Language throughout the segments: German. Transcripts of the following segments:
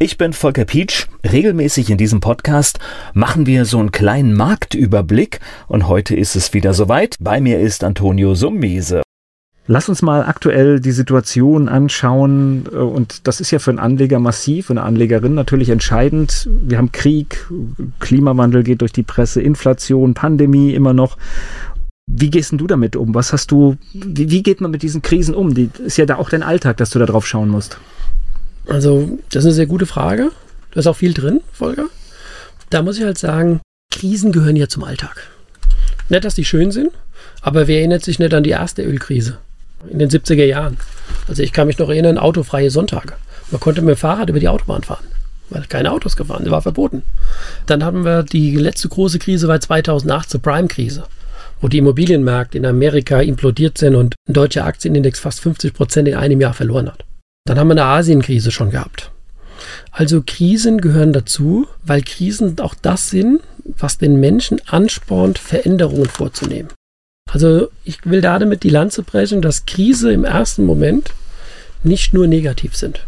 Ich bin Volker Pietsch. Regelmäßig in diesem Podcast machen wir so einen kleinen Marktüberblick und heute ist es wieder soweit. Bei mir ist Antonio Summese. Lass uns mal aktuell die Situation anschauen und das ist ja für einen Anleger massiv, für eine Anlegerin natürlich entscheidend. Wir haben Krieg, Klimawandel geht durch die Presse, Inflation, Pandemie immer noch. Wie gehst denn du damit um? Was hast du, wie, wie geht man mit diesen Krisen um? Die ist ja da auch dein Alltag, dass du da drauf schauen musst. Also, das ist eine sehr gute Frage. Da ist auch viel drin, Volker. Da muss ich halt sagen, Krisen gehören ja zum Alltag. Nicht, dass die schön sind, aber wer erinnert sich nicht an die erste Ölkrise in den 70er Jahren? Also ich kann mich noch erinnern, autofreie Sonntage. Man konnte mit dem Fahrrad über die Autobahn fahren, weil keine Autos gefahren sind, war verboten. Dann hatten wir die letzte große Krise war 2008 zur Prime-Krise, wo die Immobilienmärkte in Amerika implodiert sind und ein deutscher Aktienindex fast 50 Prozent in einem Jahr verloren hat. Dann haben wir eine Asienkrise schon gehabt. Also Krisen gehören dazu, weil Krisen auch das sind, was den Menschen anspornt, Veränderungen vorzunehmen. Also ich will damit die Lanze brechen, dass Krise im ersten Moment nicht nur negativ sind.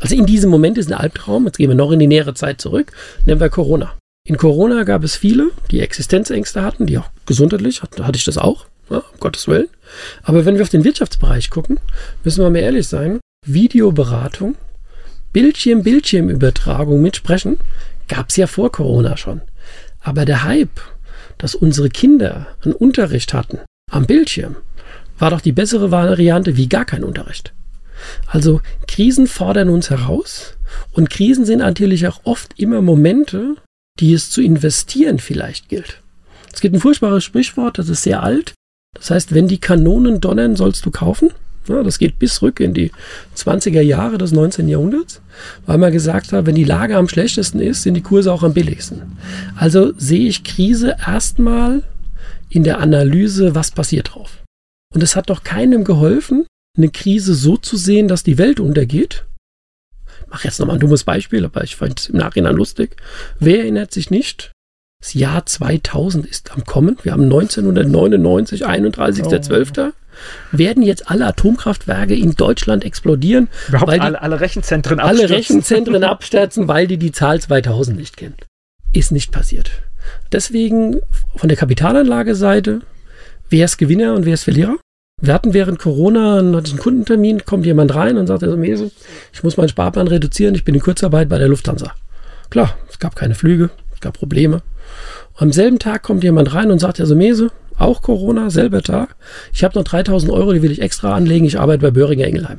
Also in diesem Moment ist ein Albtraum, jetzt gehen wir noch in die nähere Zeit zurück, nennen wir Corona. In Corona gab es viele, die Existenzängste hatten, die auch gesundheitlich, hatte, hatte ich das auch, ja, um Gottes Willen. Aber wenn wir auf den Wirtschaftsbereich gucken, müssen wir mal ehrlich sein, Videoberatung, Bildschirm-Bildschirmübertragung mit Sprechen gab es ja vor Corona schon. Aber der Hype, dass unsere Kinder einen Unterricht hatten am Bildschirm, war doch die bessere Variante wie gar kein Unterricht. Also Krisen fordern uns heraus und Krisen sind natürlich auch oft immer Momente, die es zu investieren vielleicht gilt. Es gibt ein furchtbares Sprichwort, das ist sehr alt. Das heißt, wenn die Kanonen donnern, sollst du kaufen. Ja, das geht bis rück in die 20er Jahre des 19. Jahrhunderts, weil man gesagt hat, wenn die Lage am schlechtesten ist, sind die Kurse auch am billigsten. Also sehe ich Krise erstmal in der Analyse, was passiert drauf. Und es hat doch keinem geholfen, eine Krise so zu sehen, dass die Welt untergeht. Ich mache jetzt nochmal ein dummes Beispiel, aber ich fand es im Nachhinein lustig. Wer erinnert sich nicht? Das Jahr 2000 ist am Kommen. Wir haben 1999, 31.12. Oh werden jetzt alle Atomkraftwerke in Deutschland explodieren. Überhaupt weil alle, alle Rechenzentren abstürzen. Alle Rechenzentren abstürzen, weil die die Zahl 2000 nicht kennen. Ist nicht passiert. Deswegen von der Kapitalanlageseite, wer ist Gewinner und wer ist Verlierer? Wir hatten während Corona einen, Kundentermin, kommt jemand rein und sagt, also, ich muss meinen Sparplan reduzieren, ich bin in Kurzarbeit bei der Lufthansa. Klar, es gab keine Flüge, es gab Probleme. am selben Tag kommt jemand rein und sagt, also Mese, auch Corona, selber Tag. Ich habe noch 3000 Euro, die will ich extra anlegen. Ich arbeite bei Böhringer Ingelheim.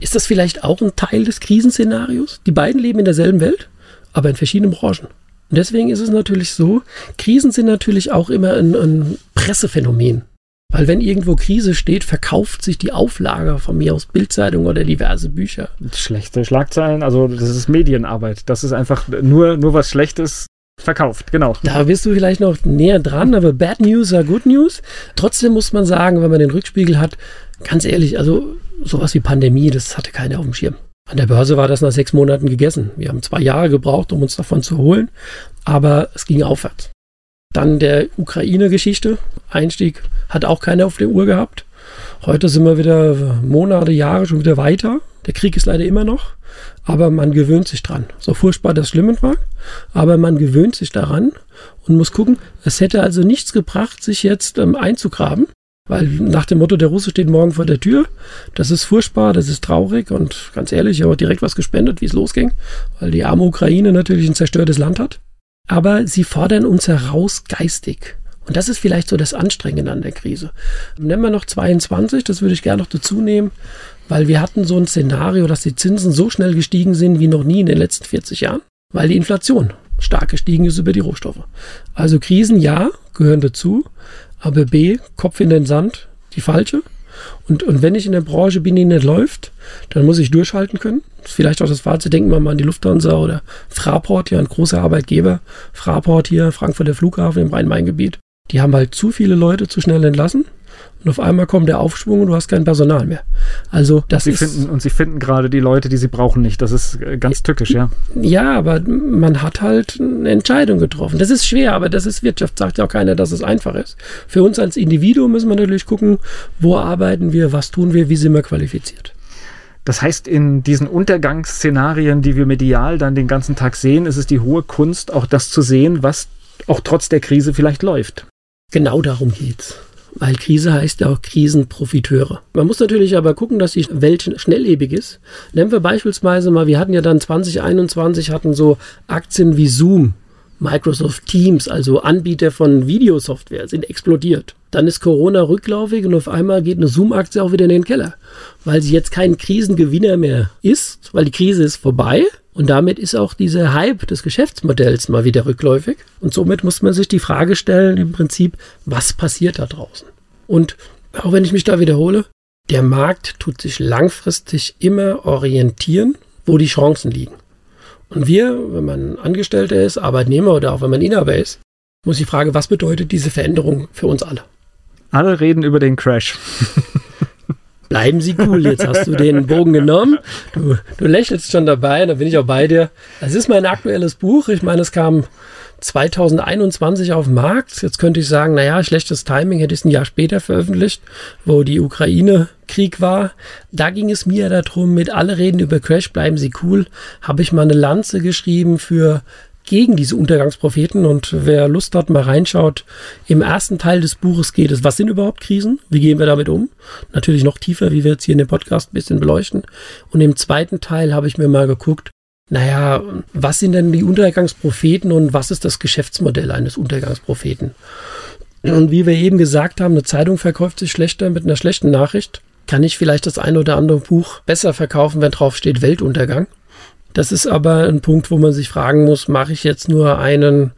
Ist das vielleicht auch ein Teil des Krisenszenarios? Die beiden leben in derselben Welt, aber in verschiedenen Branchen. Und deswegen ist es natürlich so, Krisen sind natürlich auch immer ein, ein Pressephänomen. Weil wenn irgendwo Krise steht, verkauft sich die Auflage von mir aus Bildzeitung oder diverse Bücher. Schlechte Schlagzeilen, also das ist Medienarbeit. Das ist einfach nur, nur was Schlechtes verkauft, genau. Da bist du vielleicht noch näher dran, aber Bad News are Good News. Trotzdem muss man sagen, wenn man den Rückspiegel hat, ganz ehrlich, also sowas wie Pandemie, das hatte keiner auf dem Schirm. An der Börse war das nach sechs Monaten gegessen. Wir haben zwei Jahre gebraucht, um uns davon zu holen, aber es ging aufwärts. Dann der Ukraine-Geschichte, Einstieg hat auch keiner auf der Uhr gehabt. Heute sind wir wieder Monate, Jahre schon wieder weiter. Der Krieg ist leider immer noch, aber man gewöhnt sich dran. So furchtbar das schlimm war, aber man gewöhnt sich daran und muss gucken, es hätte also nichts gebracht, sich jetzt ähm, einzugraben, weil nach dem Motto, der Russe steht morgen vor der Tür, das ist furchtbar, das ist traurig und ganz ehrlich, ich habe direkt was gespendet, wie es losging, weil die arme Ukraine natürlich ein zerstörtes Land hat. Aber sie fordern uns heraus geistig. Und das ist vielleicht so das Anstrengende an der Krise. Nennen wir noch 22, das würde ich gerne noch dazu nehmen weil wir hatten so ein Szenario, dass die Zinsen so schnell gestiegen sind wie noch nie in den letzten 40 Jahren, weil die Inflation stark gestiegen ist über die Rohstoffe. Also Krisen, ja, gehören dazu, aber B, Kopf in den Sand, die falsche. Und, und wenn ich in der Branche bin, die nicht läuft, dann muss ich durchhalten können. Vielleicht auch das Fazit, denken wir mal an die Lufthansa oder Fraport, ja, ein großer Arbeitgeber. Fraport hier, Frankfurter Flughafen im Rhein-Main-Gebiet. Die haben halt zu viele Leute zu schnell entlassen. Und auf einmal kommt der Aufschwung und du hast kein Personal mehr. Also das sie ist finden, und sie finden gerade die Leute, die sie brauchen, nicht. Das ist äh, ganz tückisch, ja. ja, aber man hat halt eine Entscheidung getroffen. Das ist schwer, aber das ist Wirtschaft. Sagt ja auch keiner, dass es einfach ist. Für uns als Individuum müssen wir natürlich gucken, wo arbeiten wir, was tun wir, wie sind wir qualifiziert. Das heißt, in diesen Untergangsszenarien, die wir medial dann den ganzen Tag sehen, ist es die hohe Kunst, auch das zu sehen, was auch trotz der Krise vielleicht läuft. Genau darum geht's. Weil Krise heißt ja auch Krisenprofiteure. Man muss natürlich aber gucken, dass die Welt schnelllebig ist. Nehmen wir beispielsweise mal, wir hatten ja dann 2021 hatten so Aktien wie Zoom, Microsoft Teams, also Anbieter von Videosoftware, sind explodiert. Dann ist Corona rücklaufig und auf einmal geht eine Zoom-Aktie auch wieder in den Keller, weil sie jetzt kein Krisengewinner mehr ist, weil die Krise ist vorbei und damit ist auch dieser Hype des Geschäftsmodells mal wieder rückläufig. Und somit muss man sich die Frage stellen, im Prinzip, was passiert da draußen? Und auch wenn ich mich da wiederhole, der Markt tut sich langfristig immer orientieren, wo die Chancen liegen. Und wir, wenn man Angestellter ist, Arbeitnehmer oder auch wenn man Inhaber ist, muss die Frage, was bedeutet diese Veränderung für uns alle? Alle reden über den Crash. Bleiben Sie cool, jetzt hast du den Bogen genommen. Du, du lächelst schon dabei, da bin ich auch bei dir. Das ist mein aktuelles Buch. Ich meine, es kam 2021 auf den Markt. Jetzt könnte ich sagen, naja, schlechtes Timing, hätte ich es ein Jahr später veröffentlicht, wo die Ukraine Krieg war. Da ging es mir darum, mit alle reden über Crash, bleiben Sie cool, habe ich mal eine Lanze geschrieben für gegen diese Untergangspropheten und wer Lust hat, mal reinschaut. Im ersten Teil des Buches geht es, was sind überhaupt Krisen? Wie gehen wir damit um? Natürlich noch tiefer, wie wir jetzt hier in dem Podcast ein bisschen beleuchten. Und im zweiten Teil habe ich mir mal geguckt, naja, was sind denn die Untergangspropheten und was ist das Geschäftsmodell eines Untergangspropheten? Und wie wir eben gesagt haben, eine Zeitung verkauft sich schlechter mit einer schlechten Nachricht. Kann ich vielleicht das eine oder andere Buch besser verkaufen, wenn drauf steht Weltuntergang? Das ist aber ein Punkt, wo man sich fragen muss, mache ich jetzt nur einen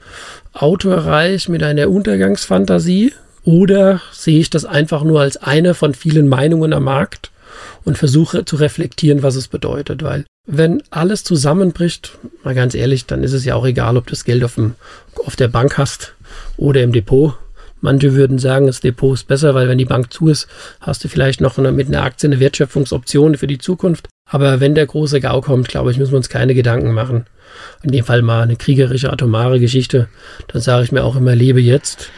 Autorreich mit einer Untergangsfantasie oder sehe ich das einfach nur als eine von vielen Meinungen am Markt und versuche zu reflektieren, was es bedeutet, weil wenn alles zusammenbricht, mal ganz ehrlich, dann ist es ja auch egal, ob du das Geld auf, dem, auf der Bank hast oder im Depot. Manche würden sagen, das Depot ist besser, weil wenn die Bank zu ist, hast du vielleicht noch eine, mit einer Aktie eine Wertschöpfungsoption für die Zukunft. Aber wenn der große GAU kommt, glaube ich, müssen wir uns keine Gedanken machen. In dem Fall mal eine kriegerische, atomare Geschichte. Dann sage ich mir auch immer, lebe jetzt.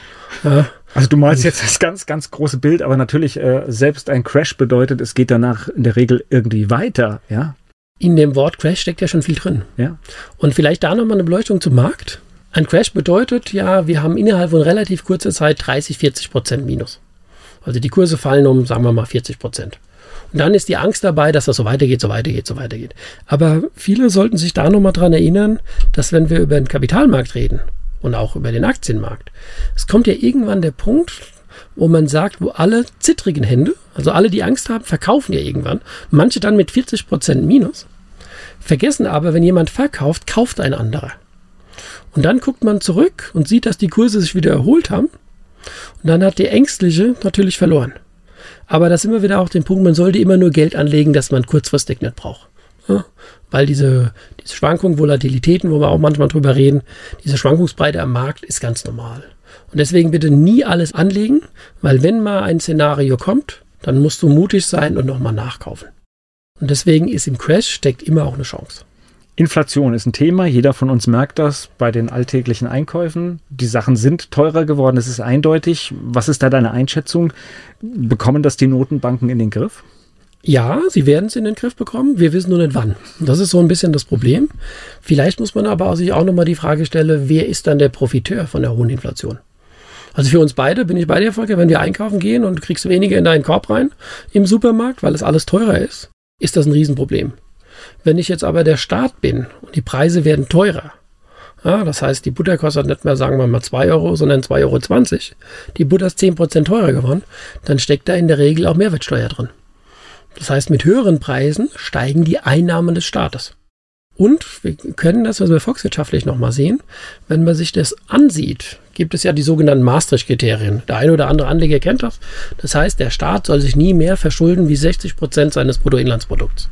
Ja. Also du malst jetzt das ganz, ganz große Bild, aber natürlich äh, selbst ein Crash bedeutet, es geht danach in der Regel irgendwie weiter, ja. In dem Wort Crash steckt ja schon viel drin. Ja. Und vielleicht da nochmal eine Beleuchtung zum Markt. Ein Crash bedeutet ja, wir haben innerhalb von relativ kurzer Zeit 30, 40 Prozent Minus. Also die Kurse fallen um, sagen wir mal, 40 Prozent. Und dann ist die Angst dabei, dass das so weitergeht, so weitergeht, so weitergeht. Aber viele sollten sich da nochmal dran erinnern, dass wenn wir über den Kapitalmarkt reden und auch über den Aktienmarkt, es kommt ja irgendwann der Punkt, wo man sagt, wo alle zittrigen Hände, also alle, die Angst haben, verkaufen ja irgendwann. Manche dann mit 40 Prozent Minus. Vergessen aber, wenn jemand verkauft, kauft ein anderer. Und dann guckt man zurück und sieht, dass die Kurse sich wieder erholt haben. Und dann hat die Ängstliche natürlich verloren. Aber da sind wir wieder auch den Punkt, man sollte immer nur Geld anlegen, das man kurzfristig nicht braucht. Ja, weil diese, diese Schwankungen, Volatilitäten, wo wir auch manchmal drüber reden, diese Schwankungsbreite am Markt ist ganz normal. Und deswegen bitte nie alles anlegen, weil wenn mal ein Szenario kommt, dann musst du mutig sein und nochmal nachkaufen. Und deswegen ist im Crash steckt immer auch eine Chance. Inflation ist ein Thema. Jeder von uns merkt das bei den alltäglichen Einkäufen. Die Sachen sind teurer geworden. Das ist eindeutig. Was ist da deine Einschätzung? Bekommen das die Notenbanken in den Griff? Ja, sie werden es in den Griff bekommen. Wir wissen nur nicht wann. Das ist so ein bisschen das Problem. Vielleicht muss man aber sich auch nochmal die Frage stellen, wer ist dann der Profiteur von der hohen Inflation? Also für uns beide bin ich bei dir, Volker, wenn wir einkaufen gehen und du kriegst weniger in deinen Korb rein im Supermarkt, weil es alles teurer ist, ist das ein Riesenproblem. Wenn ich jetzt aber der Staat bin und die Preise werden teurer, ja, das heißt, die Butter kostet nicht mehr, sagen wir mal, 2 Euro, sondern 2,20 Euro. Die Butter ist 10% teurer geworden, dann steckt da in der Regel auch Mehrwertsteuer drin. Das heißt, mit höheren Preisen steigen die Einnahmen des Staates. Und wir können das, was wir volkswirtschaftlich nochmal sehen, wenn man sich das ansieht, gibt es ja die sogenannten Maastricht-Kriterien. Der eine oder andere Anleger kennt das. Das heißt, der Staat soll sich nie mehr verschulden wie 60 Prozent seines Bruttoinlandsprodukts.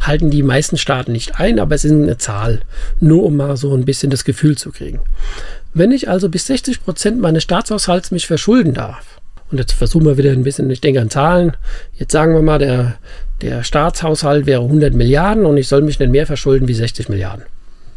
Halten die meisten Staaten nicht ein, aber es ist eine Zahl. Nur um mal so ein bisschen das Gefühl zu kriegen. Wenn ich also bis 60 Prozent meines Staatshaushalts mich verschulden darf, und jetzt versuchen wir wieder ein bisschen, ich denke an Zahlen. Jetzt sagen wir mal, der, der Staatshaushalt wäre 100 Milliarden und ich soll mich nicht mehr verschulden wie 60 Milliarden.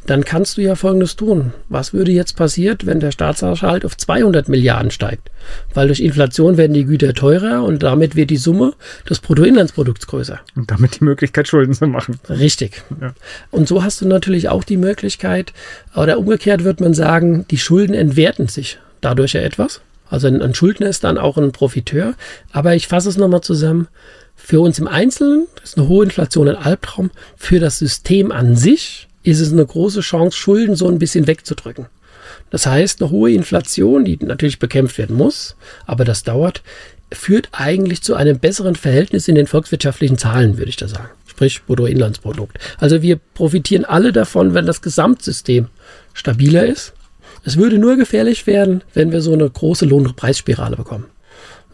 Dann kannst du ja Folgendes tun. Was würde jetzt passieren, wenn der Staatshaushalt auf 200 Milliarden steigt? Weil durch Inflation werden die Güter teurer und damit wird die Summe des Bruttoinlandsprodukts größer. Und damit die Möglichkeit, Schulden zu machen. Richtig. Ja. Und so hast du natürlich auch die Möglichkeit, oder umgekehrt wird man sagen, die Schulden entwerten sich dadurch ja etwas. Also ein, ein Schuldner ist dann auch ein Profiteur. Aber ich fasse es nochmal zusammen. Für uns im Einzelnen ist eine hohe Inflation ein Albtraum. Für das System an sich ist es eine große Chance, Schulden so ein bisschen wegzudrücken. Das heißt, eine hohe Inflation, die natürlich bekämpft werden muss, aber das dauert, führt eigentlich zu einem besseren Verhältnis in den volkswirtschaftlichen Zahlen, würde ich da sagen. Sprich Bruttoinlandsprodukt. Also wir profitieren alle davon, wenn das Gesamtsystem stabiler ist. Es würde nur gefährlich werden, wenn wir so eine große Lohnpreisspirale bekommen.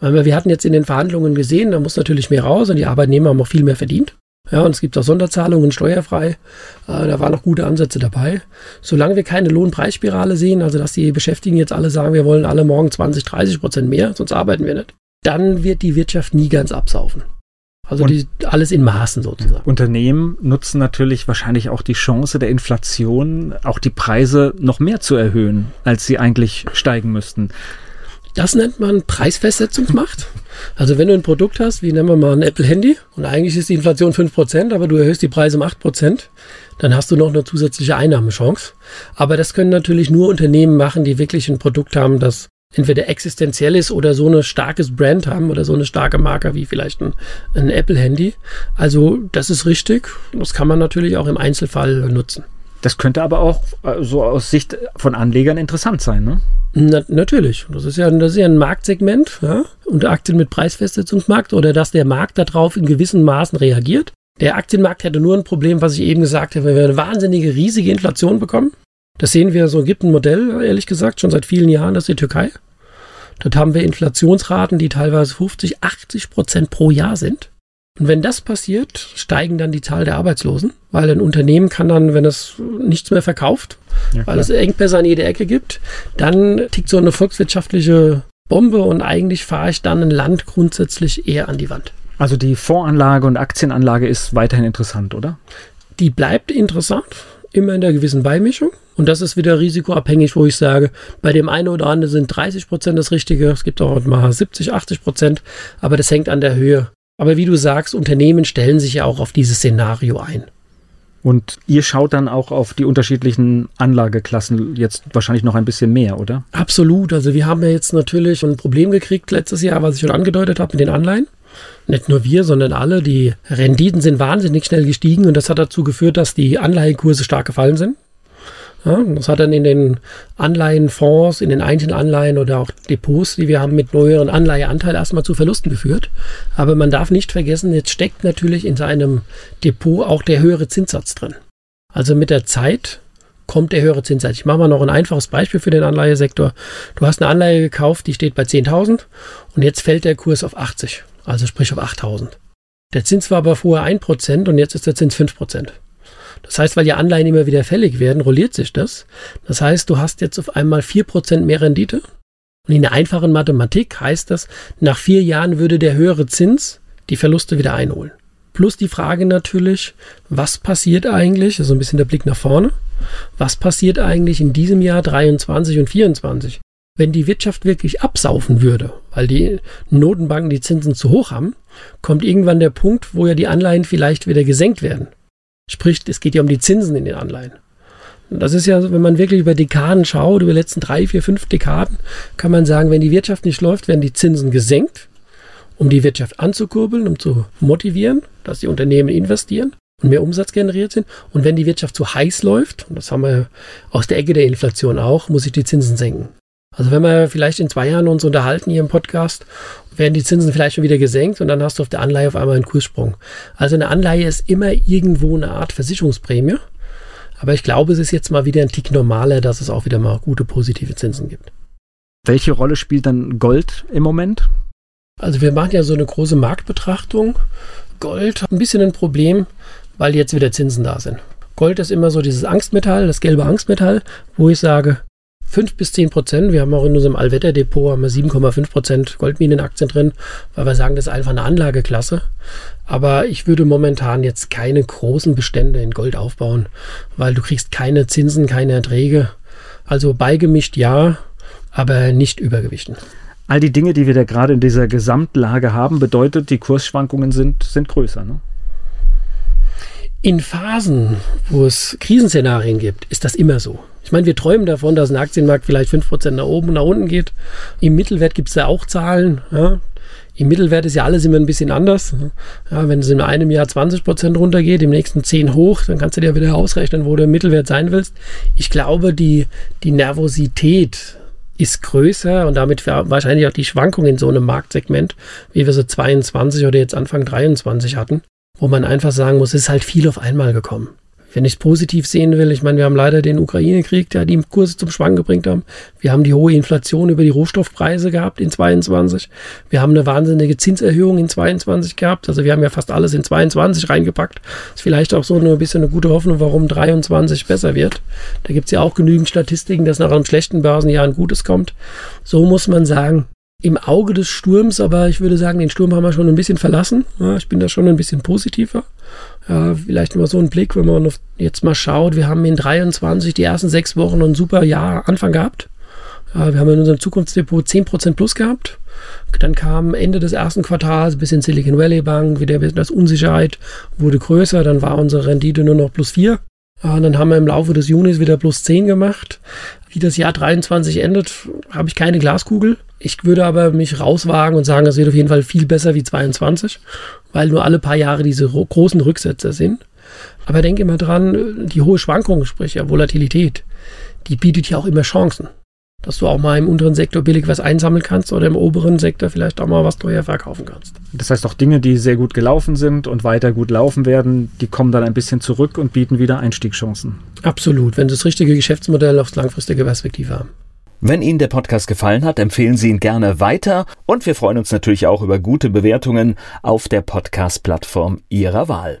Weil wir hatten jetzt in den Verhandlungen gesehen, da muss natürlich mehr raus und die Arbeitnehmer haben auch viel mehr verdient. Ja, und es gibt auch Sonderzahlungen steuerfrei. Äh, da waren noch gute Ansätze dabei. Solange wir keine Lohnpreisspirale sehen, also dass die Beschäftigten jetzt alle sagen, wir wollen alle morgen 20, 30 Prozent mehr, sonst arbeiten wir nicht, dann wird die Wirtschaft nie ganz absaufen. Also die, alles in Maßen sozusagen. Unternehmen nutzen natürlich wahrscheinlich auch die Chance der Inflation, auch die Preise noch mehr zu erhöhen, als sie eigentlich steigen müssten. Das nennt man Preisfestsetzungsmacht. Also wenn du ein Produkt hast, wie nennen wir mal ein Apple-Handy, und eigentlich ist die Inflation 5%, aber du erhöhst die Preise um 8%, dann hast du noch eine zusätzliche Einnahmechance. Aber das können natürlich nur Unternehmen machen, die wirklich ein Produkt haben, das entweder existenziell ist oder so eine starkes Brand haben oder so eine starke Marke wie vielleicht ein, ein Apple-Handy. Also das ist richtig. Das kann man natürlich auch im Einzelfall nutzen. Das könnte aber auch äh, so aus Sicht von Anlegern interessant sein, ne? Na, natürlich. Das ist, ja, das ist ja ein Marktsegment ja? und Aktien mit Preisfestsetzungsmarkt oder dass der Markt darauf in gewissen Maßen reagiert. Der Aktienmarkt hätte nur ein Problem, was ich eben gesagt habe, wenn wir eine wahnsinnige, riesige Inflation bekommen. Das sehen wir, so gibt ein Modell, ehrlich gesagt, schon seit vielen Jahren, das ist die Türkei. Dort haben wir Inflationsraten, die teilweise 50, 80 Prozent pro Jahr sind. Und wenn das passiert, steigen dann die Zahl der Arbeitslosen, weil ein Unternehmen kann dann, wenn es nichts mehr verkauft, ja, weil es Engpässe an jeder Ecke gibt, dann tickt so eine volkswirtschaftliche Bombe und eigentlich fahre ich dann ein Land grundsätzlich eher an die Wand. Also die Fondsanlage und Aktienanlage ist weiterhin interessant, oder? Die bleibt interessant, immer in der gewissen Beimischung. Und das ist wieder risikoabhängig, wo ich sage, bei dem einen oder anderen sind 30 Prozent das Richtige. Es gibt auch mal 70, 80 Prozent. Aber das hängt an der Höhe aber wie du sagst, Unternehmen stellen sich ja auch auf dieses Szenario ein. Und ihr schaut dann auch auf die unterschiedlichen Anlageklassen jetzt wahrscheinlich noch ein bisschen mehr, oder? Absolut. Also wir haben ja jetzt natürlich ein Problem gekriegt letztes Jahr, was ich schon angedeutet habe mit den Anleihen. Nicht nur wir, sondern alle. Die Renditen sind wahnsinnig schnell gestiegen und das hat dazu geführt, dass die Anleihenkurse stark gefallen sind. Ja, das hat dann in den Anleihenfonds, in den einzelnen Anleihen oder auch Depots, die wir haben, mit neueren Anleiheanteil erstmal zu Verlusten geführt. Aber man darf nicht vergessen, jetzt steckt natürlich in seinem Depot auch der höhere Zinssatz drin. Also mit der Zeit kommt der höhere Zinssatz. Ich mache mal noch ein einfaches Beispiel für den Anleihesektor. Du hast eine Anleihe gekauft, die steht bei 10.000 und jetzt fällt der Kurs auf 80, also sprich auf 8.000. Der Zins war aber vorher 1% und jetzt ist der Zins 5%. Das heißt, weil die Anleihen immer wieder fällig werden, rolliert sich das. Das heißt, du hast jetzt auf einmal 4% mehr Rendite. Und in der einfachen Mathematik heißt das, nach vier Jahren würde der höhere Zins die Verluste wieder einholen. Plus die Frage natürlich, was passiert eigentlich, also ein bisschen der Blick nach vorne, was passiert eigentlich in diesem Jahr 23 und 24? Wenn die Wirtschaft wirklich absaufen würde, weil die Notenbanken die Zinsen zu hoch haben, kommt irgendwann der Punkt, wo ja die Anleihen vielleicht wieder gesenkt werden. Sprich, es geht ja um die Zinsen in den Anleihen. Das ist ja, wenn man wirklich über Dekaden schaut, über die letzten drei, vier, fünf Dekaden, kann man sagen, wenn die Wirtschaft nicht läuft, werden die Zinsen gesenkt, um die Wirtschaft anzukurbeln, um zu motivieren, dass die Unternehmen investieren und mehr Umsatz generiert sind. Und wenn die Wirtschaft zu heiß läuft, und das haben wir aus der Ecke der Inflation auch, muss ich die Zinsen senken. Also wenn wir vielleicht in zwei Jahren uns unterhalten hier im Podcast, werden die Zinsen vielleicht schon wieder gesenkt und dann hast du auf der Anleihe auf einmal einen Kurssprung. Also eine Anleihe ist immer irgendwo eine Art Versicherungsprämie. Aber ich glaube, es ist jetzt mal wieder ein Tick normaler, dass es auch wieder mal gute positive Zinsen gibt. Welche Rolle spielt dann Gold im Moment? Also wir machen ja so eine große Marktbetrachtung. Gold hat ein bisschen ein Problem, weil jetzt wieder Zinsen da sind. Gold ist immer so dieses Angstmetall, das gelbe Angstmetall, wo ich sage, 5 bis 10 Prozent. Wir haben auch in unserem Allwetterdepot 7,5 Prozent Goldminenaktien drin, weil wir sagen, das ist einfach eine Anlageklasse. Aber ich würde momentan jetzt keine großen Bestände in Gold aufbauen, weil du kriegst keine Zinsen, keine Erträge. Also beigemischt ja, aber nicht übergewichten. All die Dinge, die wir da gerade in dieser Gesamtlage haben, bedeutet, die Kursschwankungen sind, sind größer. Ne? In Phasen, wo es Krisenszenarien gibt, ist das immer so. Ich meine, wir träumen davon, dass ein Aktienmarkt vielleicht 5% nach oben und nach unten geht. Im Mittelwert gibt es da auch Zahlen. Ja. Im Mittelwert ist ja alles immer ein bisschen anders. Ja, wenn es in einem Jahr 20% runtergeht, im nächsten 10 hoch, dann kannst du dir wieder ausrechnen, wo du im Mittelwert sein willst. Ich glaube, die, die Nervosität ist größer und damit wahrscheinlich auch die Schwankung in so einem Marktsegment, wie wir so 22 oder jetzt Anfang 23 hatten, wo man einfach sagen muss, es ist halt viel auf einmal gekommen. Wenn ich es positiv sehen will, ich meine, wir haben leider den Ukraine-Krieg, der die Kurse zum Schwanken gebracht haben. Wir haben die hohe Inflation über die Rohstoffpreise gehabt in 22. Wir haben eine wahnsinnige Zinserhöhung in 22 gehabt. Also wir haben ja fast alles in 22 reingepackt. Ist vielleicht auch so ein bisschen eine gute Hoffnung, warum 23 besser wird. Da gibt es ja auch genügend Statistiken, dass nach einem schlechten Börsenjahr ein gutes kommt. So muss man sagen, im Auge des Sturms, aber ich würde sagen, den Sturm haben wir schon ein bisschen verlassen. Ja, ich bin da schon ein bisschen positiver. Ja, vielleicht mal so ein Blick, wenn man jetzt mal schaut. Wir haben in 23 die ersten sechs Wochen ein super Jahr Anfang gehabt. Ja, wir haben in unserem Zukunftsdepot 10% plus gehabt. Dann kam Ende des ersten Quartals ein bisschen Silicon Valley Bank, wieder ein bisschen das Unsicherheit wurde größer. Dann war unsere Rendite nur noch plus 4. Ja, dann haben wir im Laufe des Junis wieder plus 10 gemacht. Wie das Jahr 23 endet, habe ich keine Glaskugel. Ich würde aber mich rauswagen und sagen, das wird auf jeden Fall viel besser wie 22, weil nur alle paar Jahre diese großen Rücksetzer sind. Aber denke immer dran, die hohe Schwankung, sprich ja Volatilität, die bietet ja auch immer Chancen. Dass du auch mal im unteren Sektor billig was einsammeln kannst oder im oberen Sektor vielleicht auch mal was teuer verkaufen kannst. Das heißt auch Dinge, die sehr gut gelaufen sind und weiter gut laufen werden, die kommen dann ein bisschen zurück und bieten wieder Einstiegschancen. Absolut, wenn sie das richtige Geschäftsmodell aufs langfristige Perspektive haben. Wenn Ihnen der Podcast gefallen hat, empfehlen Sie ihn gerne weiter und wir freuen uns natürlich auch über gute Bewertungen auf der Podcast-Plattform Ihrer Wahl.